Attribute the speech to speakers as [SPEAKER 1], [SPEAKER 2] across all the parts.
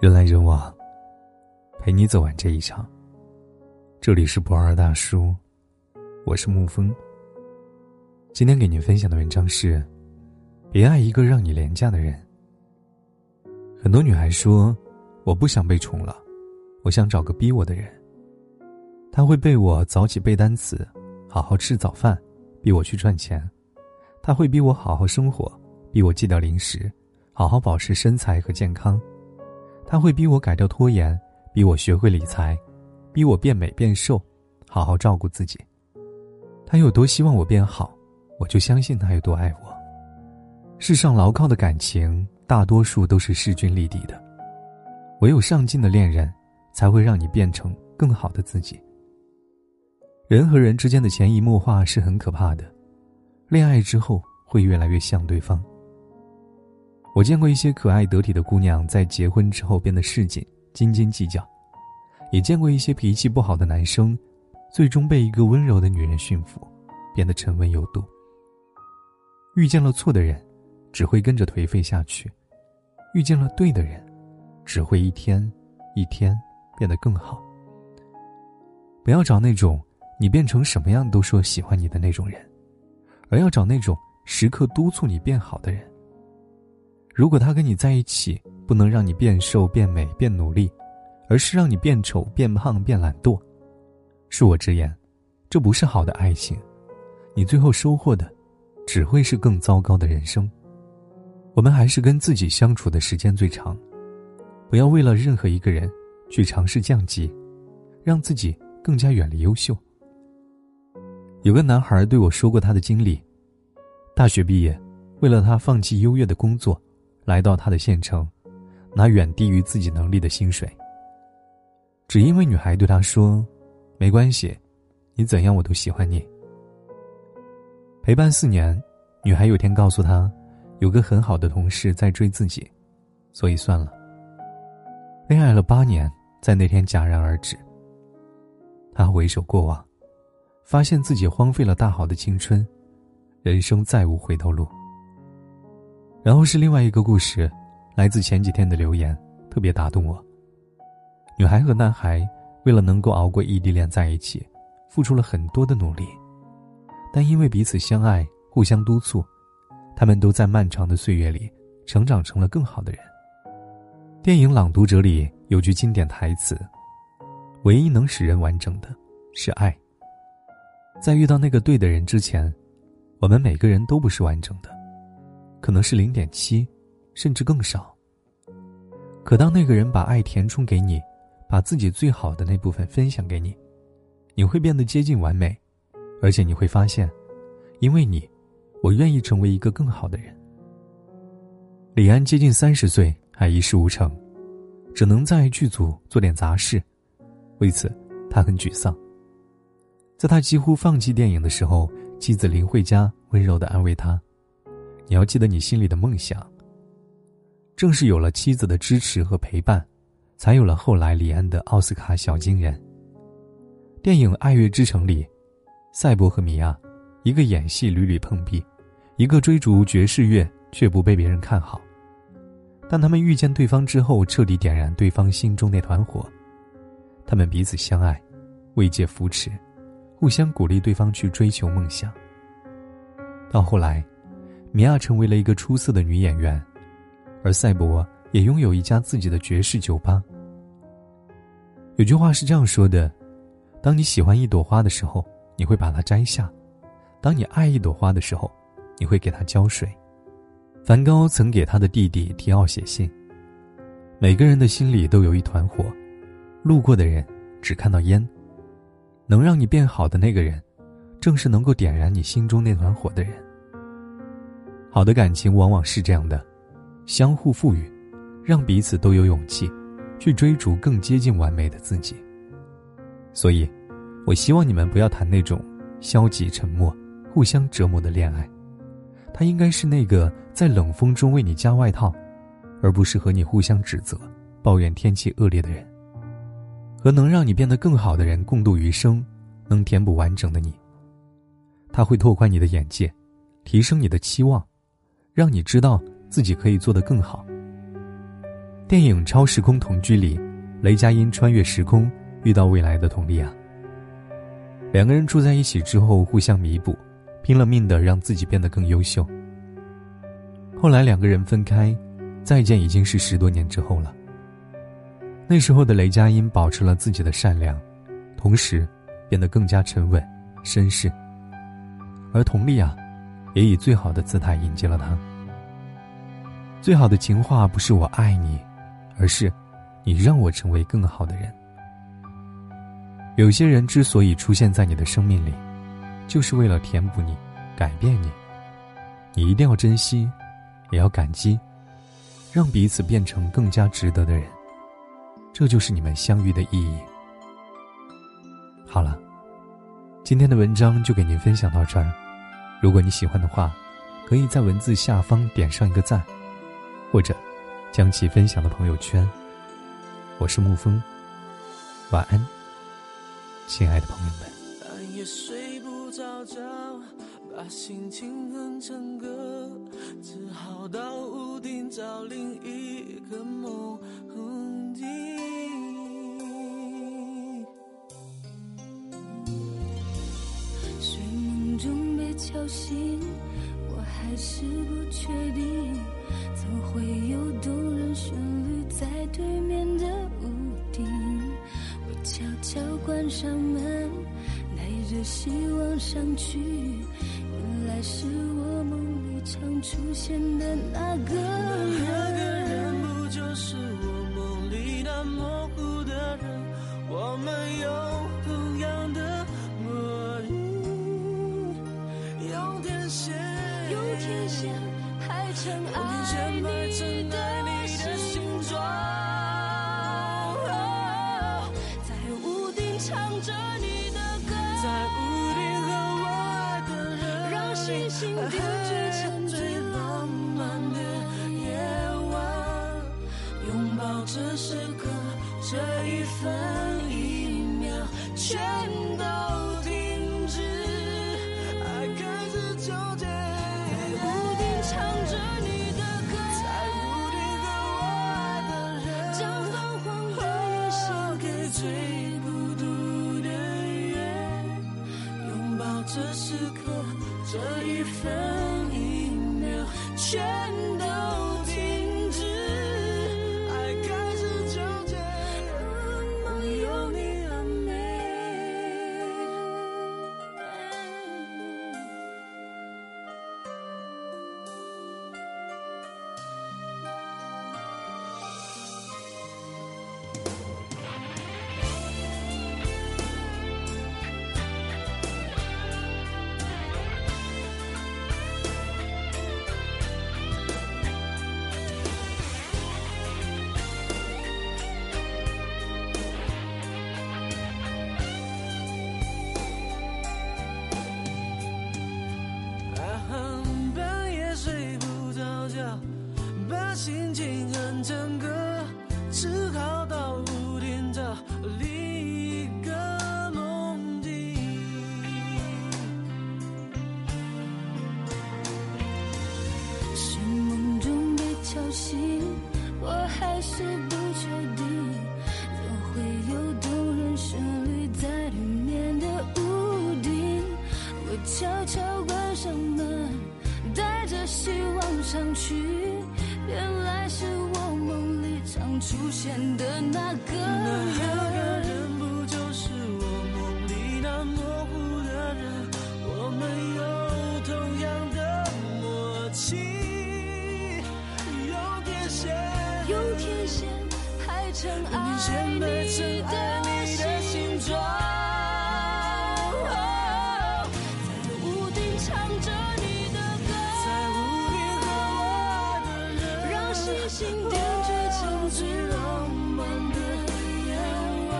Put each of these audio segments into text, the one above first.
[SPEAKER 1] 人来人往，陪你走完这一场。这里是不二大叔，我是沐风。今天给您分享的文章是：别爱一个让你廉价的人。很多女孩说，我不想被宠了，我想找个逼我的人。他会被我早起背单词，好好吃早饭，逼我去赚钱；他会逼我好好生活，逼我戒掉零食，好好保持身材和健康。他会逼我改掉拖延，逼我学会理财，逼我变美变瘦，好好照顾自己。他有多希望我变好，我就相信他有多爱我。世上牢靠的感情，大多数都是势均力敌的，唯有上进的恋人，才会让你变成更好的自己。人和人之间的潜移默化是很可怕的，恋爱之后会越来越像对方。我见过一些可爱得体的姑娘在结婚之后变得市井、斤斤计较，也见过一些脾气不好的男生，最终被一个温柔的女人驯服，变得沉稳有度。遇见了错的人，只会跟着颓废下去；遇见了对的人，只会一天一天变得更好。不要找那种你变成什么样都说喜欢你的那种人，而要找那种时刻督促你变好的人。如果他跟你在一起，不能让你变瘦、变美、变努力，而是让你变丑、变胖、变懒惰，恕我直言，这不是好的爱情，你最后收获的，只会是更糟糕的人生。我们还是跟自己相处的时间最长，不要为了任何一个人，去尝试降级，让自己更加远离优秀。有个男孩对我说过他的经历：大学毕业，为了他放弃优越的工作。来到他的县城，拿远低于自己能力的薪水。只因为女孩对他说：“没关系，你怎样我都喜欢你。”陪伴四年，女孩有天告诉他，有个很好的同事在追自己，所以算了。恋爱了八年，在那天戛然而止。他回首过往，发现自己荒废了大好的青春，人生再无回头路。然后是另外一个故事，来自前几天的留言，特别打动我。女孩和男孩为了能够熬过异地恋在一起，付出了很多的努力，但因为彼此相爱，互相督促，他们都在漫长的岁月里成长成了更好的人。电影《朗读者》里有句经典台词：“唯一能使人完整的，是爱。”在遇到那个对的人之前，我们每个人都不是完整的。可能是零点七，甚至更少。可当那个人把爱填充给你，把自己最好的那部分分享给你，你会变得接近完美，而且你会发现，因为你，我愿意成为一个更好的人。李安接近三十岁还一事无成，只能在剧组做点杂事，为此他很沮丧。在他几乎放弃电影的时候，妻子林慧嘉温柔的安慰他。你要记得你心里的梦想。正是有了妻子的支持和陪伴，才有了后来李安的奥斯卡小金人。电影《爱乐之城》里，赛博和米娅，一个演戏屡屡碰壁，一个追逐爵士乐却不被别人看好，但他们遇见对方之后，彻底点燃对方心中那团火。他们彼此相爱，慰藉扶持，互相鼓励对方去追求梦想。到后来。米娅成为了一个出色的女演员，而赛博也拥有一家自己的爵士酒吧。有句话是这样说的：，当你喜欢一朵花的时候，你会把它摘下；，当你爱一朵花的时候，你会给它浇水。梵高曾给他的弟弟提奥写信：，每个人的心里都有一团火，路过的人只看到烟，能让你变好的那个人，正是能够点燃你心中那团火的人。好的感情往往是这样的，相互赋予，让彼此都有勇气，去追逐更接近完美的自己。所以，我希望你们不要谈那种消极沉默、互相折磨的恋爱。他应该是那个在冷风中为你加外套，而不是和你互相指责、抱怨天气恶劣的人。和能让你变得更好的人共度余生，能填补完整的你。他会拓宽你的眼界，提升你的期望。让你知道自己可以做得更好。电影《超时空同居》里，雷佳音穿越时空遇到未来的佟丽娅，两个人住在一起之后互相弥补，拼了命的让自己变得更优秀。后来两个人分开，再见已经是十多年之后了。那时候的雷佳音保持了自己的善良，同时变得更加沉稳、绅士，而佟丽娅也以最好的姿态迎接了他。最好的情话不是我爱你。而是，你让我成为更好的人。有些人之所以出现在你的生命里，就是为了填补你、改变你。你一定要珍惜，也要感激，让彼此变成更加值得的人。这就是你们相遇的意义。好了，今天的文章就给您分享到这儿。如果你喜欢的话，可以在文字下方点上一个赞，或者。将其分享到朋友圈。我是沐风，晚安，亲爱的朋友们。
[SPEAKER 2] 半夜睡不着觉，把心情哼成歌，只好到屋顶找另一个梦
[SPEAKER 3] 小心，我还是不确定。怎会有动人旋律在对面的屋顶？我悄悄关上门，带着希望上去。原来是我梦里常出现的那个人。
[SPEAKER 2] 那个人不就是
[SPEAKER 3] 爱你的形状，在屋顶唱着你的歌，
[SPEAKER 2] 在屋顶和我爱的人，
[SPEAKER 3] 让星星点缀成最浪漫的夜晚，
[SPEAKER 2] 拥抱这时刻，这一分一秒，全都这时刻，这一分一秒，全。
[SPEAKER 3] 都停还是不确定，怎会有动人旋律在对面的屋顶？我悄悄关上门，带着希望上去。原来是我梦里常出现的那个
[SPEAKER 2] 人，曾爱你的形状，在屋顶唱着你
[SPEAKER 3] 的歌，在屋顶和我的人，让
[SPEAKER 2] 星星点缀成最浪漫的夜晚，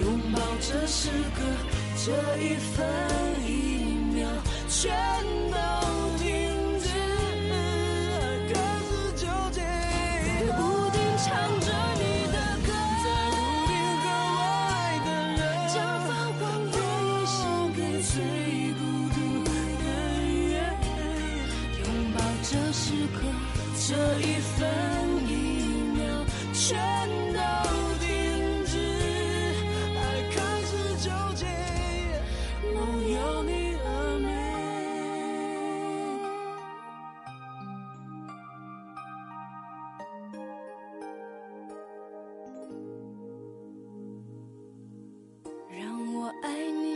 [SPEAKER 2] 拥抱这时刻，这一分一秒，全。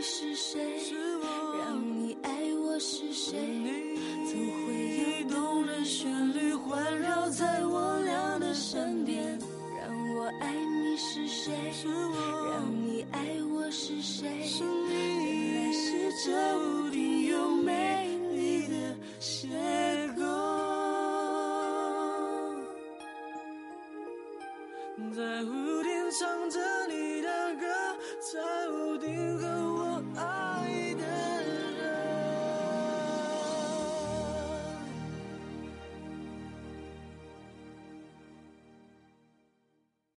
[SPEAKER 2] 是谁？是我让你爱
[SPEAKER 3] 我是谁？你总会有动人旋律环绕
[SPEAKER 2] 在我俩的身边。让我爱你是
[SPEAKER 3] 谁？是我让你爱我是谁？是你原
[SPEAKER 2] 来是这屋顶有美丽的邂逅，在屋顶唱着你的歌，在屋顶和我。